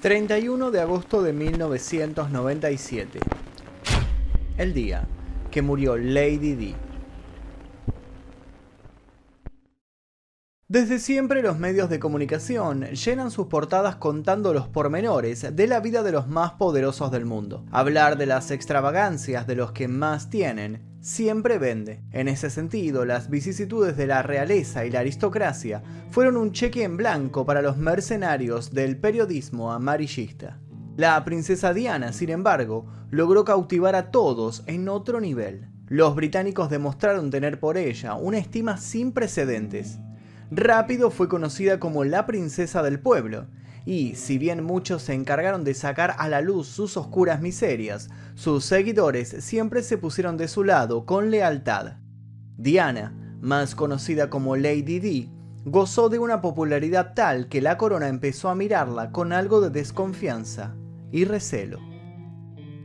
31 de agosto de 1997. El día que murió Lady Di. Desde siempre los medios de comunicación llenan sus portadas contando los pormenores de la vida de los más poderosos del mundo. Hablar de las extravagancias de los que más tienen siempre vende. En ese sentido, las vicisitudes de la realeza y la aristocracia fueron un cheque en blanco para los mercenarios del periodismo amarillista. La princesa Diana, sin embargo, logró cautivar a todos en otro nivel. Los británicos demostraron tener por ella una estima sin precedentes rápido fue conocida como la princesa del pueblo, y si bien muchos se encargaron de sacar a la luz sus oscuras miserias, sus seguidores siempre se pusieron de su lado con lealtad. Diana, más conocida como Lady Di, gozó de una popularidad tal que la corona empezó a mirarla con algo de desconfianza y recelo.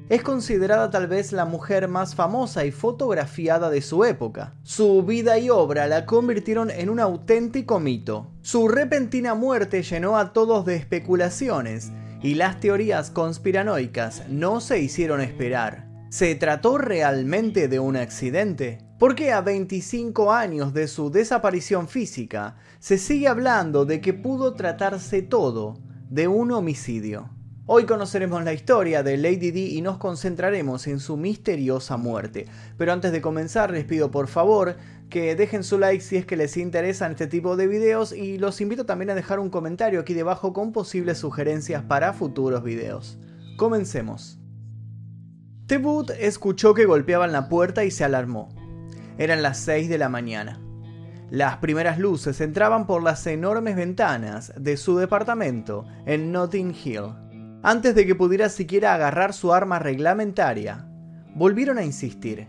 Es considerada tal vez la mujer más famosa y fotografiada de su época. Su vida y obra la convirtieron en un auténtico mito. Su repentina muerte llenó a todos de especulaciones y las teorías conspiranoicas no se hicieron esperar. ¿Se trató realmente de un accidente? ¿Por qué a 25 años de su desaparición física se sigue hablando de que pudo tratarse todo de un homicidio? Hoy conoceremos la historia de Lady Di y nos concentraremos en su misteriosa muerte. Pero antes de comenzar les pido por favor que dejen su like si es que les interesan este tipo de videos y los invito también a dejar un comentario aquí debajo con posibles sugerencias para futuros videos. Comencemos. Tebut escuchó que golpeaban la puerta y se alarmó. Eran las 6 de la mañana. Las primeras luces entraban por las enormes ventanas de su departamento en Notting Hill antes de que pudiera siquiera agarrar su arma reglamentaria. Volvieron a insistir.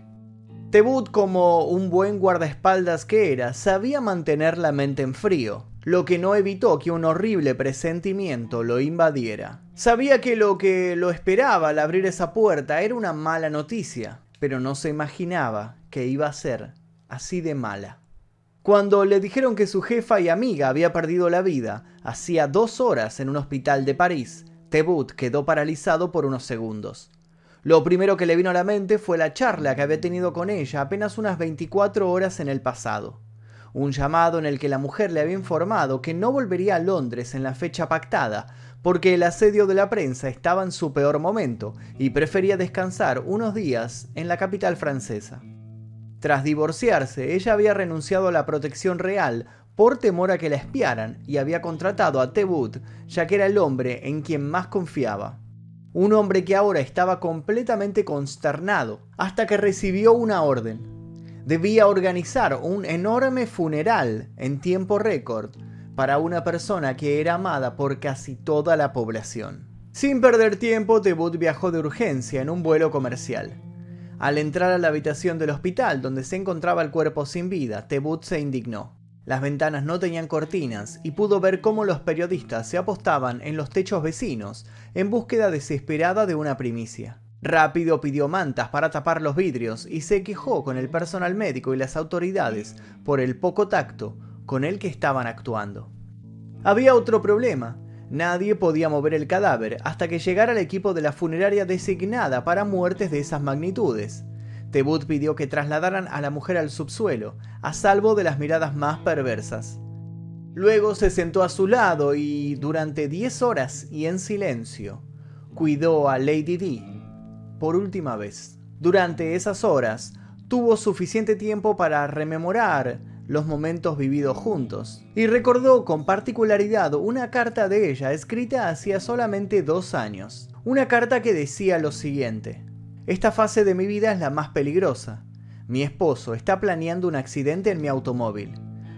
Tebut, como un buen guardaespaldas que era, sabía mantener la mente en frío, lo que no evitó que un horrible presentimiento lo invadiera. Sabía que lo que lo esperaba al abrir esa puerta era una mala noticia, pero no se imaginaba que iba a ser así de mala. Cuando le dijeron que su jefa y amiga había perdido la vida hacía dos horas en un hospital de París, Tebut quedó paralizado por unos segundos. Lo primero que le vino a la mente fue la charla que había tenido con ella apenas unas 24 horas en el pasado. Un llamado en el que la mujer le había informado que no volvería a Londres en la fecha pactada, porque el asedio de la prensa estaba en su peor momento y prefería descansar unos días en la capital francesa. Tras divorciarse, ella había renunciado a la protección real por temor a que la espiaran y había contratado a Tebut ya que era el hombre en quien más confiaba. Un hombre que ahora estaba completamente consternado hasta que recibió una orden. Debía organizar un enorme funeral en tiempo récord para una persona que era amada por casi toda la población. Sin perder tiempo, Tebut viajó de urgencia en un vuelo comercial. Al entrar a la habitación del hospital donde se encontraba el cuerpo sin vida, Tebut se indignó. Las ventanas no tenían cortinas y pudo ver cómo los periodistas se apostaban en los techos vecinos en búsqueda desesperada de una primicia. Rápido pidió mantas para tapar los vidrios y se quejó con el personal médico y las autoridades por el poco tacto con el que estaban actuando. Había otro problema. Nadie podía mover el cadáver hasta que llegara el equipo de la funeraria designada para muertes de esas magnitudes. Tebut pidió que trasladaran a la mujer al subsuelo, a salvo de las miradas más perversas. Luego se sentó a su lado y, durante diez horas y en silencio, cuidó a Lady Di por última vez. Durante esas horas, tuvo suficiente tiempo para rememorar los momentos vividos juntos, y recordó con particularidad una carta de ella escrita hacía solamente dos años. Una carta que decía lo siguiente. Esta fase de mi vida es la más peligrosa. Mi esposo está planeando un accidente en mi automóvil.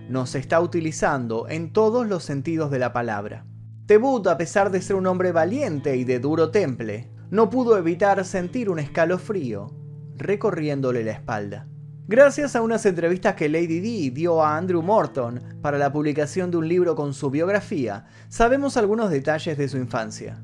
Nos está utilizando en todos los sentidos de la palabra. Tebut, a pesar de ser un hombre valiente y de duro temple, no pudo evitar sentir un escalofrío recorriéndole la espalda. Gracias a unas entrevistas que Lady Di dio a Andrew Morton para la publicación de un libro con su biografía, sabemos algunos detalles de su infancia.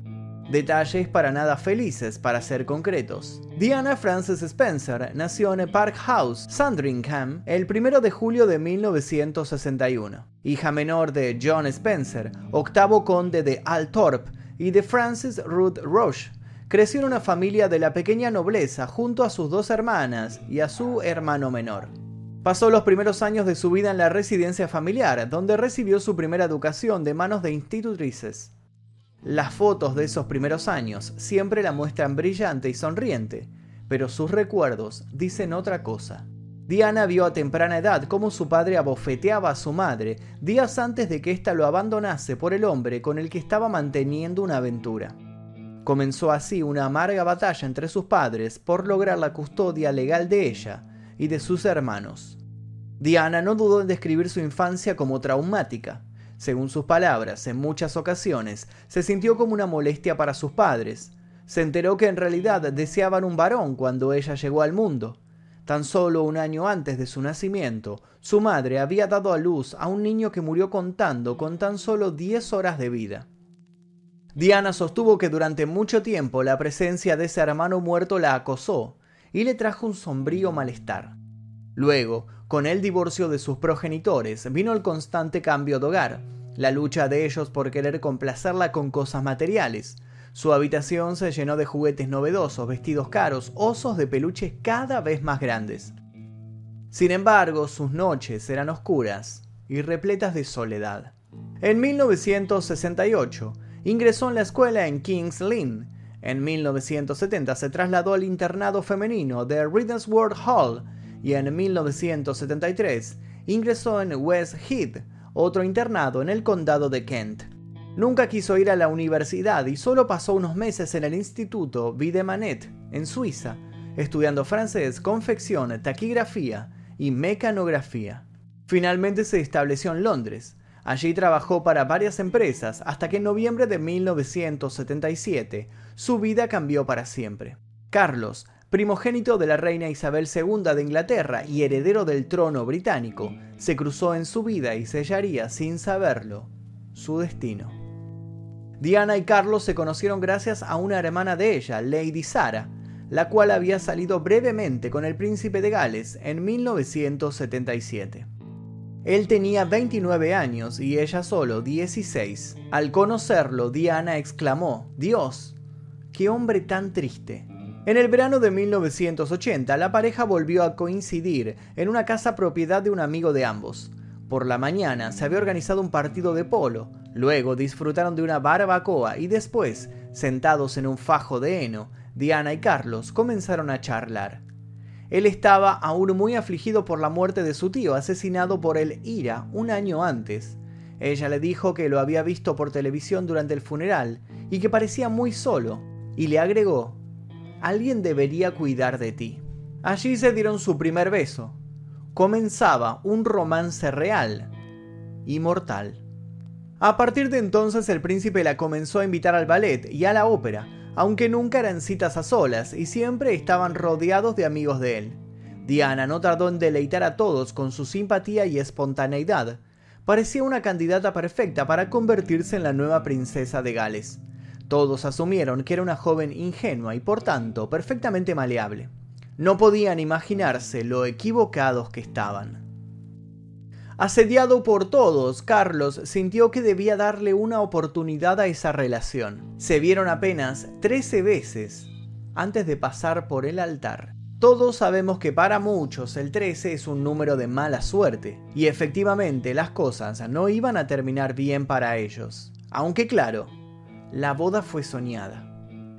Detalles para nada felices, para ser concretos. Diana Frances Spencer nació en Park House, Sandringham, el 1 de julio de 1961. Hija menor de John Spencer, octavo conde de Althorpe, y de Frances Ruth Roche. Creció en una familia de la pequeña nobleza junto a sus dos hermanas y a su hermano menor. Pasó los primeros años de su vida en la residencia familiar, donde recibió su primera educación de manos de institutrices. Las fotos de esos primeros años siempre la muestran brillante y sonriente, pero sus recuerdos dicen otra cosa. Diana vio a temprana edad cómo su padre abofeteaba a su madre días antes de que ésta lo abandonase por el hombre con el que estaba manteniendo una aventura. Comenzó así una amarga batalla entre sus padres por lograr la custodia legal de ella, y de sus hermanos. Diana no dudó en describir su infancia como traumática. Según sus palabras, en muchas ocasiones se sintió como una molestia para sus padres. Se enteró que en realidad deseaban un varón cuando ella llegó al mundo. Tan solo un año antes de su nacimiento, su madre había dado a luz a un niño que murió contando con tan solo 10 horas de vida. Diana sostuvo que durante mucho tiempo la presencia de ese hermano muerto la acosó y le trajo un sombrío malestar. Luego, con el divorcio de sus progenitores, vino el constante cambio de hogar, la lucha de ellos por querer complacerla con cosas materiales. Su habitación se llenó de juguetes novedosos, vestidos caros, osos de peluches cada vez más grandes. Sin embargo, sus noches eran oscuras y repletas de soledad. En 1968, ingresó en la escuela en King's Lynn, en 1970 se trasladó al internado femenino de World Hall y en 1973 ingresó en West Heath, otro internado en el condado de Kent. Nunca quiso ir a la universidad y solo pasó unos meses en el Instituto Videmanet, en Suiza, estudiando francés, confección, taquigrafía y mecanografía. Finalmente se estableció en Londres, Allí trabajó para varias empresas hasta que en noviembre de 1977 su vida cambió para siempre. Carlos, primogénito de la reina Isabel II de Inglaterra y heredero del trono británico, se cruzó en su vida y sellaría sin saberlo su destino. Diana y Carlos se conocieron gracias a una hermana de ella, Lady Sara, la cual había salido brevemente con el príncipe de Gales en 1977. Él tenía 29 años y ella solo 16. Al conocerlo, Diana exclamó, Dios, qué hombre tan triste. En el verano de 1980, la pareja volvió a coincidir en una casa propiedad de un amigo de ambos. Por la mañana se había organizado un partido de polo, luego disfrutaron de una barbacoa y después, sentados en un fajo de heno, Diana y Carlos comenzaron a charlar. Él estaba aún muy afligido por la muerte de su tío, asesinado por el IRA un año antes. Ella le dijo que lo había visto por televisión durante el funeral y que parecía muy solo, y le agregó, alguien debería cuidar de ti. Allí se dieron su primer beso. Comenzaba un romance real y mortal. A partir de entonces el príncipe la comenzó a invitar al ballet y a la ópera, aunque nunca eran citas a solas y siempre estaban rodeados de amigos de él. Diana no tardó en deleitar a todos con su simpatía y espontaneidad. Parecía una candidata perfecta para convertirse en la nueva princesa de Gales. Todos asumieron que era una joven ingenua y por tanto perfectamente maleable. No podían imaginarse lo equivocados que estaban. Asediado por todos, Carlos sintió que debía darle una oportunidad a esa relación. Se vieron apenas 13 veces antes de pasar por el altar. Todos sabemos que para muchos el 13 es un número de mala suerte, y efectivamente las cosas no iban a terminar bien para ellos. Aunque claro, la boda fue soñada.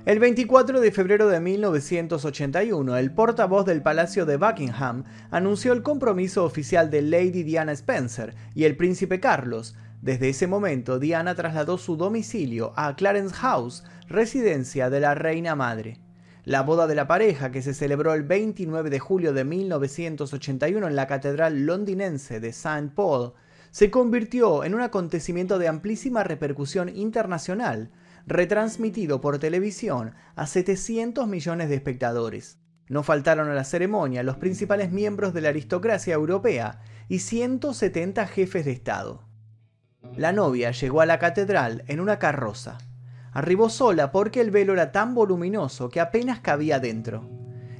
El 24 de febrero de 1981, el portavoz del Palacio de Buckingham anunció el compromiso oficial de Lady Diana Spencer y el príncipe Carlos. Desde ese momento, Diana trasladó su domicilio a Clarence House, residencia de la reina madre. La boda de la pareja, que se celebró el 29 de julio de 1981 en la catedral londinense de St. Paul, se convirtió en un acontecimiento de amplísima repercusión internacional, retransmitido por televisión a 700 millones de espectadores. No faltaron a la ceremonia los principales miembros de la aristocracia europea y 170 jefes de Estado. La novia llegó a la catedral en una carroza. Arribó sola porque el velo era tan voluminoso que apenas cabía dentro.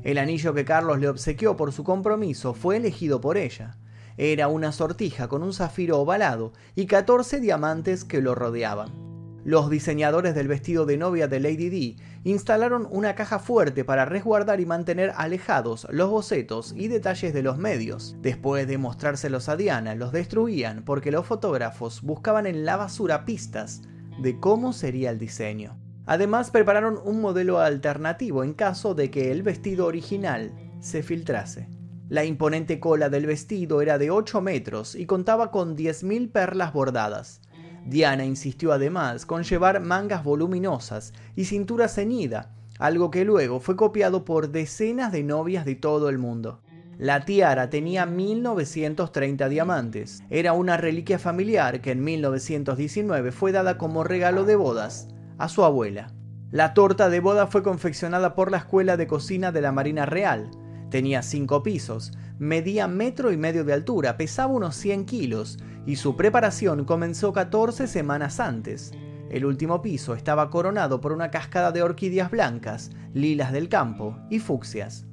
El anillo que Carlos le obsequió por su compromiso fue elegido por ella. Era una sortija con un zafiro ovalado y 14 diamantes que lo rodeaban. Los diseñadores del vestido de novia de Lady D instalaron una caja fuerte para resguardar y mantener alejados los bocetos y detalles de los medios. Después de mostrárselos a Diana, los destruían porque los fotógrafos buscaban en la basura pistas de cómo sería el diseño. Además, prepararon un modelo alternativo en caso de que el vestido original se filtrase. La imponente cola del vestido era de 8 metros y contaba con 10.000 perlas bordadas. Diana insistió además con llevar mangas voluminosas y cintura ceñida, algo que luego fue copiado por decenas de novias de todo el mundo. La tiara tenía 1930 diamantes. Era una reliquia familiar que en 1919 fue dada como regalo de bodas a su abuela. La torta de boda fue confeccionada por la Escuela de Cocina de la Marina Real. Tenía cinco pisos, medía metro y medio de altura, pesaba unos 100 kilos y su preparación comenzó 14 semanas antes. El último piso estaba coronado por una cascada de orquídeas blancas, lilas del campo y fucsias.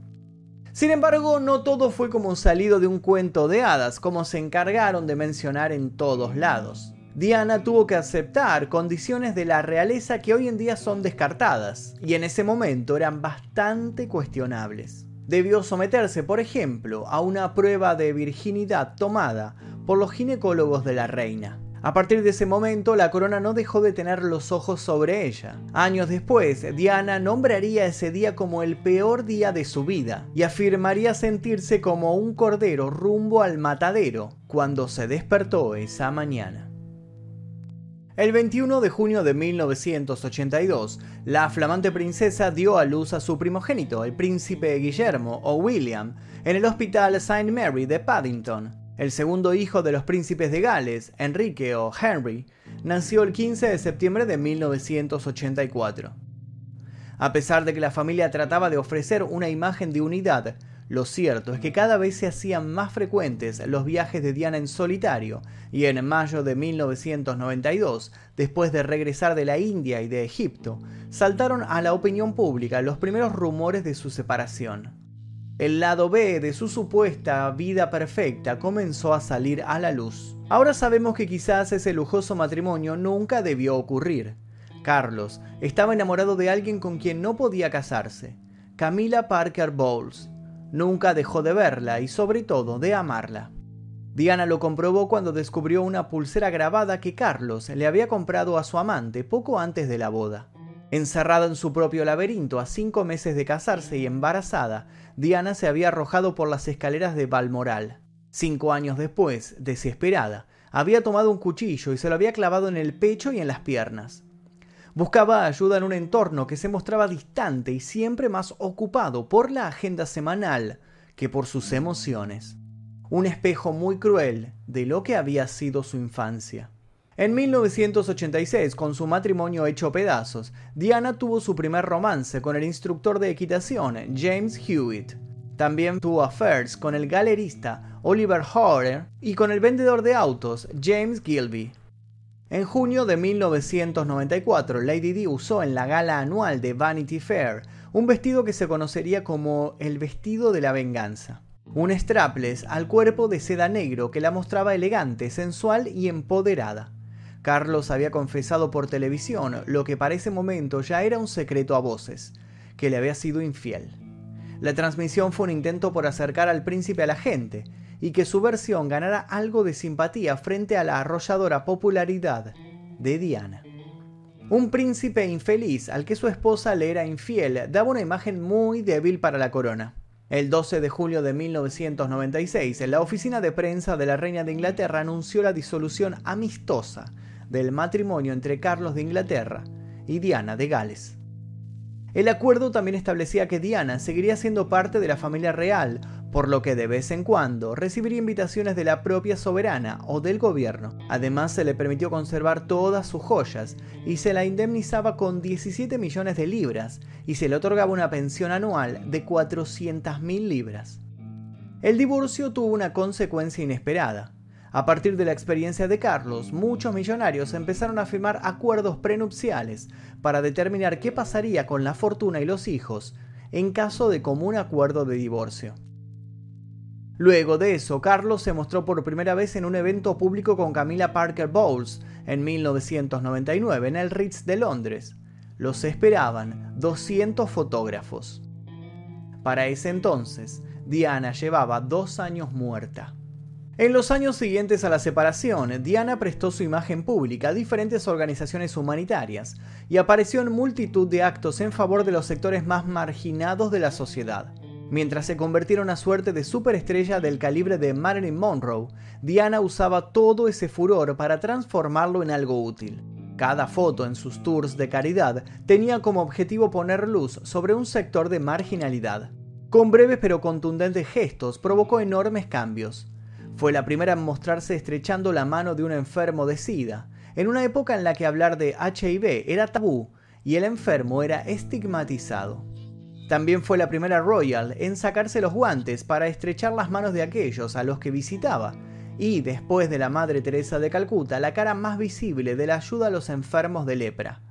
Sin embargo, no todo fue como salido de un cuento de hadas, como se encargaron de mencionar en todos lados. Diana tuvo que aceptar condiciones de la realeza que hoy en día son descartadas, y en ese momento eran bastante cuestionables. Debió someterse, por ejemplo, a una prueba de virginidad tomada por los ginecólogos de la reina. A partir de ese momento, la corona no dejó de tener los ojos sobre ella. Años después, Diana nombraría ese día como el peor día de su vida y afirmaría sentirse como un cordero rumbo al matadero cuando se despertó esa mañana. El 21 de junio de 1982, la flamante princesa dio a luz a su primogénito, el príncipe Guillermo o William, en el hospital St. Mary de Paddington. El segundo hijo de los príncipes de Gales, Enrique o Henry, nació el 15 de septiembre de 1984. A pesar de que la familia trataba de ofrecer una imagen de unidad, lo cierto es que cada vez se hacían más frecuentes los viajes de Diana en solitario, y en mayo de 1992, después de regresar de la India y de Egipto, saltaron a la opinión pública los primeros rumores de su separación. El lado B de su supuesta vida perfecta comenzó a salir a la luz. Ahora sabemos que quizás ese lujoso matrimonio nunca debió ocurrir. Carlos estaba enamorado de alguien con quien no podía casarse, Camila Parker Bowles. Nunca dejó de verla y sobre todo de amarla. Diana lo comprobó cuando descubrió una pulsera grabada que Carlos le había comprado a su amante poco antes de la boda. Encerrada en su propio laberinto a cinco meses de casarse y embarazada, Diana se había arrojado por las escaleras de Balmoral. Cinco años después, desesperada, había tomado un cuchillo y se lo había clavado en el pecho y en las piernas. Buscaba ayuda en un entorno que se mostraba distante y siempre más ocupado por la agenda semanal que por sus emociones. Un espejo muy cruel de lo que había sido su infancia. En 1986, con su matrimonio hecho pedazos, Diana tuvo su primer romance con el instructor de equitación James Hewitt. También tuvo affairs con el galerista Oliver Horner y con el vendedor de autos James Gilby. En junio de 1994, Lady Di usó en la gala anual de Vanity Fair un vestido que se conocería como el vestido de la venganza. Un strapless al cuerpo de seda negro que la mostraba elegante, sensual y empoderada. Carlos había confesado por televisión lo que para ese momento ya era un secreto a voces, que le había sido infiel. La transmisión fue un intento por acercar al príncipe a la gente y que su versión ganara algo de simpatía frente a la arrolladora popularidad de Diana. Un príncipe infeliz al que su esposa le era infiel daba una imagen muy débil para la corona. El 12 de julio de 1996, la oficina de prensa de la reina de Inglaterra anunció la disolución amistosa del matrimonio entre Carlos de Inglaterra y Diana de Gales. El acuerdo también establecía que Diana seguiría siendo parte de la familia real, por lo que de vez en cuando recibiría invitaciones de la propia soberana o del gobierno. Además se le permitió conservar todas sus joyas y se la indemnizaba con 17 millones de libras y se le otorgaba una pensión anual de 400.000 libras. El divorcio tuvo una consecuencia inesperada. A partir de la experiencia de Carlos, muchos millonarios empezaron a firmar acuerdos prenupciales para determinar qué pasaría con la fortuna y los hijos en caso de común acuerdo de divorcio. Luego de eso, Carlos se mostró por primera vez en un evento público con Camila Parker Bowles en 1999 en el Ritz de Londres. Los esperaban 200 fotógrafos. Para ese entonces, Diana llevaba dos años muerta. En los años siguientes a la separación, Diana prestó su imagen pública a diferentes organizaciones humanitarias y apareció en multitud de actos en favor de los sectores más marginados de la sociedad. Mientras se convertía en una suerte de superestrella del calibre de Marilyn Monroe, Diana usaba todo ese furor para transformarlo en algo útil. Cada foto en sus tours de caridad tenía como objetivo poner luz sobre un sector de marginalidad. Con breves pero contundentes gestos provocó enormes cambios. Fue la primera en mostrarse estrechando la mano de un enfermo de SIDA, en una época en la que hablar de HIV era tabú y el enfermo era estigmatizado. También fue la primera Royal en sacarse los guantes para estrechar las manos de aquellos a los que visitaba, y después de la Madre Teresa de Calcuta, la cara más visible de la ayuda a los enfermos de lepra.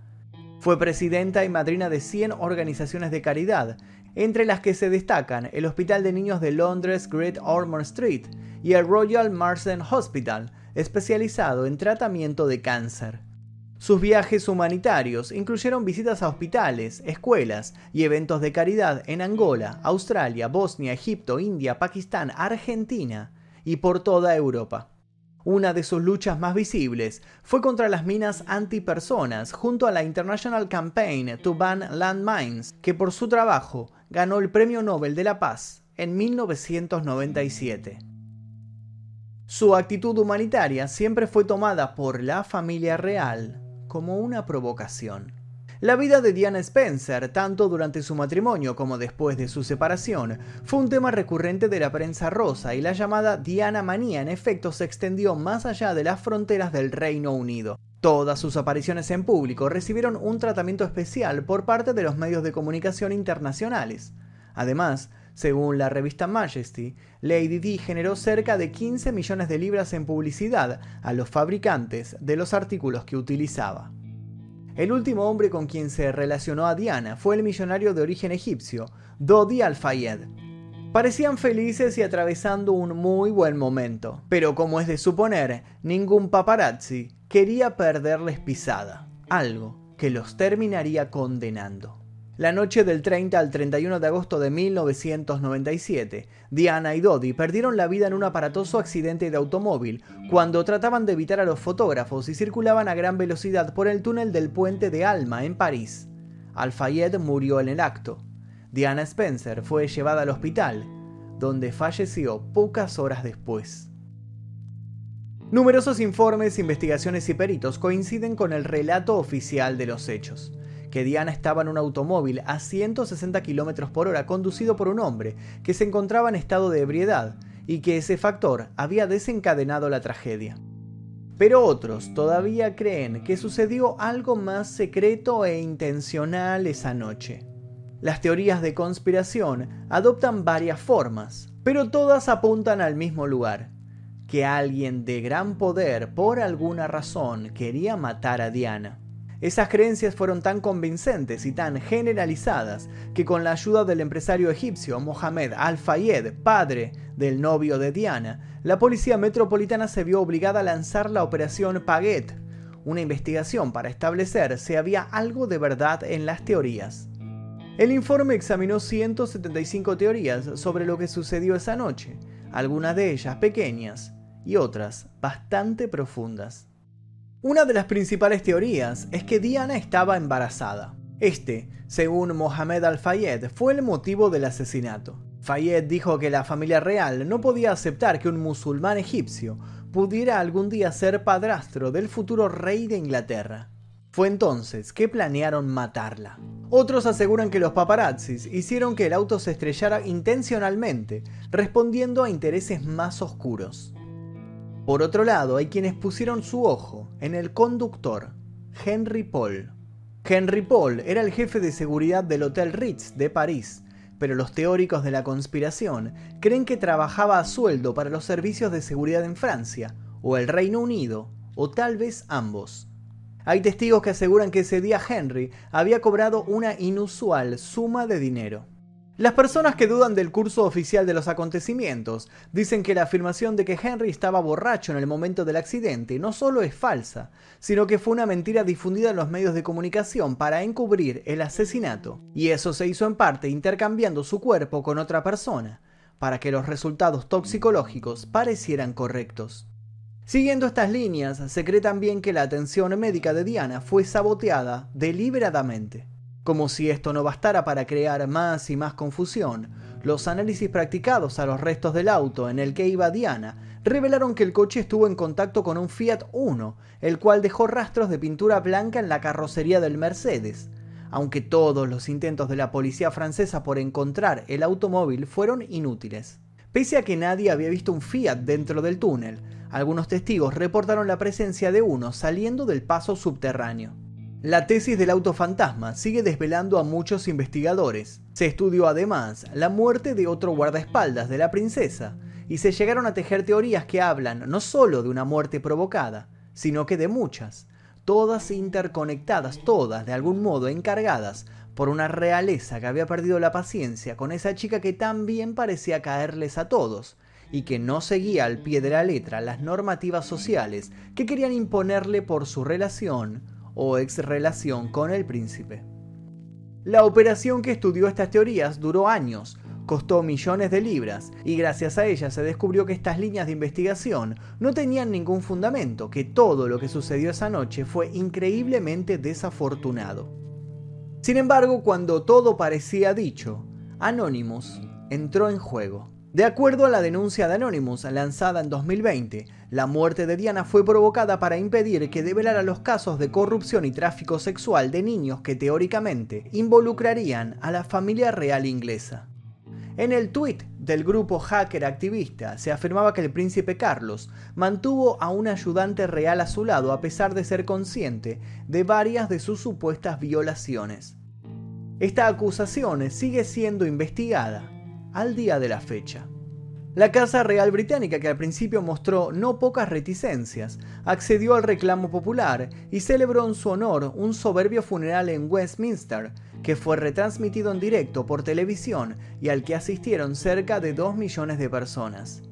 Fue presidenta y madrina de 100 organizaciones de caridad, entre las que se destacan el Hospital de Niños de Londres Great Ormond Street y el Royal Marsden Hospital, especializado en tratamiento de cáncer. Sus viajes humanitarios incluyeron visitas a hospitales, escuelas y eventos de caridad en Angola, Australia, Bosnia, Egipto, India, Pakistán, Argentina y por toda Europa. Una de sus luchas más visibles fue contra las minas antipersonas junto a la International Campaign to Ban Landmines, que por su trabajo ganó el Premio Nobel de la Paz en 1997. Su actitud humanitaria siempre fue tomada por la familia real como una provocación. La vida de Diana Spencer, tanto durante su matrimonio como después de su separación, fue un tema recurrente de la prensa rosa y la llamada Diana Manía en efecto se extendió más allá de las fronteras del Reino Unido. Todas sus apariciones en público recibieron un tratamiento especial por parte de los medios de comunicación internacionales. Además, según la revista Majesty, Lady Di generó cerca de 15 millones de libras en publicidad a los fabricantes de los artículos que utilizaba. El último hombre con quien se relacionó a Diana fue el millonario de origen egipcio, Dodi Al-Fayed. Parecían felices y atravesando un muy buen momento, pero como es de suponer, ningún paparazzi quería perderles pisada, algo que los terminaría condenando. La noche del 30 al 31 de agosto de 1997, Diana y Dodi perdieron la vida en un aparatoso accidente de automóvil cuando trataban de evitar a los fotógrafos y circulaban a gran velocidad por el túnel del puente de Alma en París. Al-Fayed murió en el acto. Diana Spencer fue llevada al hospital, donde falleció pocas horas después. Numerosos informes, investigaciones y peritos coinciden con el relato oficial de los hechos que Diana estaba en un automóvil a 160 km por hora conducido por un hombre que se encontraba en estado de ebriedad y que ese factor había desencadenado la tragedia. Pero otros todavía creen que sucedió algo más secreto e intencional esa noche. Las teorías de conspiración adoptan varias formas, pero todas apuntan al mismo lugar, que alguien de gran poder por alguna razón quería matar a Diana. Esas creencias fueron tan convincentes y tan generalizadas que con la ayuda del empresario egipcio Mohamed Al-Fayed, padre del novio de Diana, la policía metropolitana se vio obligada a lanzar la operación Paget, una investigación para establecer si había algo de verdad en las teorías. El informe examinó 175 teorías sobre lo que sucedió esa noche, algunas de ellas pequeñas y otras bastante profundas. Una de las principales teorías es que Diana estaba embarazada. Este, según Mohamed Al-Fayed, fue el motivo del asesinato. Fayed dijo que la familia real no podía aceptar que un musulmán egipcio pudiera algún día ser padrastro del futuro rey de Inglaterra. Fue entonces que planearon matarla. Otros aseguran que los paparazzis hicieron que el auto se estrellara intencionalmente, respondiendo a intereses más oscuros. Por otro lado, hay quienes pusieron su ojo en el conductor, Henry Paul. Henry Paul era el jefe de seguridad del Hotel Ritz de París, pero los teóricos de la conspiración creen que trabajaba a sueldo para los servicios de seguridad en Francia, o el Reino Unido, o tal vez ambos. Hay testigos que aseguran que ese día Henry había cobrado una inusual suma de dinero. Las personas que dudan del curso oficial de los acontecimientos dicen que la afirmación de que Henry estaba borracho en el momento del accidente no solo es falsa, sino que fue una mentira difundida en los medios de comunicación para encubrir el asesinato, y eso se hizo en parte intercambiando su cuerpo con otra persona, para que los resultados toxicológicos parecieran correctos. Siguiendo estas líneas, se cree también que la atención médica de Diana fue saboteada deliberadamente. Como si esto no bastara para crear más y más confusión, los análisis practicados a los restos del auto en el que iba Diana revelaron que el coche estuvo en contacto con un Fiat Uno, el cual dejó rastros de pintura blanca en la carrocería del Mercedes, aunque todos los intentos de la policía francesa por encontrar el automóvil fueron inútiles. Pese a que nadie había visto un Fiat dentro del túnel, algunos testigos reportaron la presencia de uno saliendo del paso subterráneo. La tesis del auto fantasma sigue desvelando a muchos investigadores. Se estudió además la muerte de otro guardaespaldas de la princesa, y se llegaron a tejer teorías que hablan no solo de una muerte provocada, sino que de muchas, todas interconectadas, todas de algún modo encargadas por una realeza que había perdido la paciencia con esa chica que tan bien parecía caerles a todos, y que no seguía al pie de la letra las normativas sociales que querían imponerle por su relación o ex relación con el príncipe. La operación que estudió estas teorías duró años, costó millones de libras y gracias a ella se descubrió que estas líneas de investigación no tenían ningún fundamento, que todo lo que sucedió esa noche fue increíblemente desafortunado. Sin embargo, cuando todo parecía dicho, Anonymous entró en juego. De acuerdo a la denuncia de Anonymous lanzada en 2020, la muerte de Diana fue provocada para impedir que develara los casos de corrupción y tráfico sexual de niños que teóricamente involucrarían a la familia real inglesa. En el tuit del grupo hacker activista se afirmaba que el príncipe Carlos mantuvo a un ayudante real a su lado a pesar de ser consciente de varias de sus supuestas violaciones. Esta acusación sigue siendo investigada al día de la fecha. La Casa Real Británica, que al principio mostró no pocas reticencias, accedió al reclamo popular y celebró en su honor un soberbio funeral en Westminster, que fue retransmitido en directo por televisión y al que asistieron cerca de 2 millones de personas.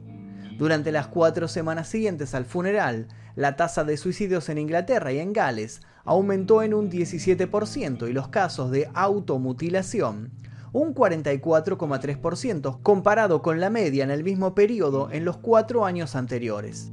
Durante las cuatro semanas siguientes al funeral, la tasa de suicidios en Inglaterra y en Gales aumentó en un 17% y los casos de automutilación un 44,3% comparado con la media en el mismo periodo en los cuatro años anteriores.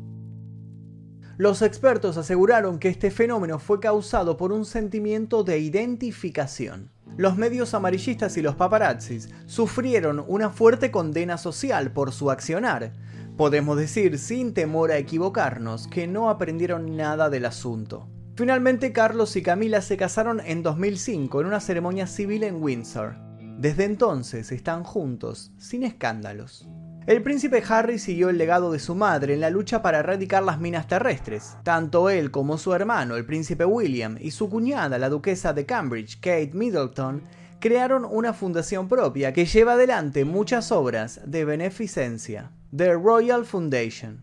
Los expertos aseguraron que este fenómeno fue causado por un sentimiento de identificación. Los medios amarillistas y los paparazzis sufrieron una fuerte condena social por su accionar. Podemos decir sin temor a equivocarnos que no aprendieron nada del asunto. Finalmente Carlos y Camila se casaron en 2005 en una ceremonia civil en Windsor. Desde entonces están juntos, sin escándalos. El príncipe Harry siguió el legado de su madre en la lucha para erradicar las minas terrestres. Tanto él como su hermano, el príncipe William, y su cuñada, la duquesa de Cambridge, Kate Middleton, crearon una fundación propia que lleva adelante muchas obras de beneficencia, The Royal Foundation.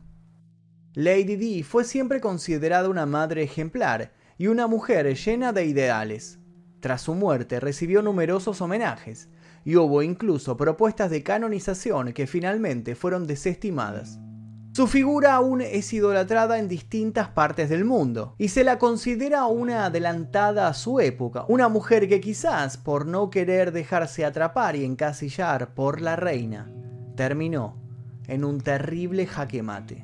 Lady Di fue siempre considerada una madre ejemplar y una mujer llena de ideales. Tras su muerte recibió numerosos homenajes y hubo incluso propuestas de canonización que finalmente fueron desestimadas. Su figura aún es idolatrada en distintas partes del mundo y se la considera una adelantada a su época, una mujer que quizás por no querer dejarse atrapar y encasillar por la reina, terminó en un terrible jaque mate.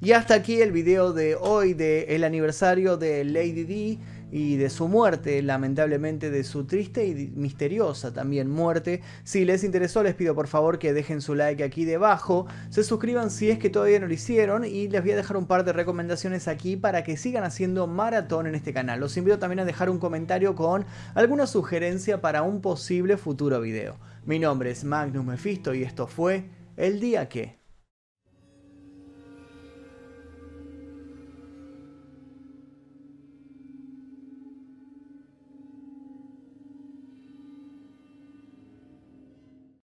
Y hasta aquí el video de hoy del aniversario de Lady D y de su muerte, lamentablemente de su triste y misteriosa también muerte. Si les interesó les pido por favor que dejen su like aquí debajo, se suscriban si es que todavía no lo hicieron y les voy a dejar un par de recomendaciones aquí para que sigan haciendo maratón en este canal. Los invito también a dejar un comentario con alguna sugerencia para un posible futuro video. Mi nombre es Magnus Mephisto y esto fue El Día Que...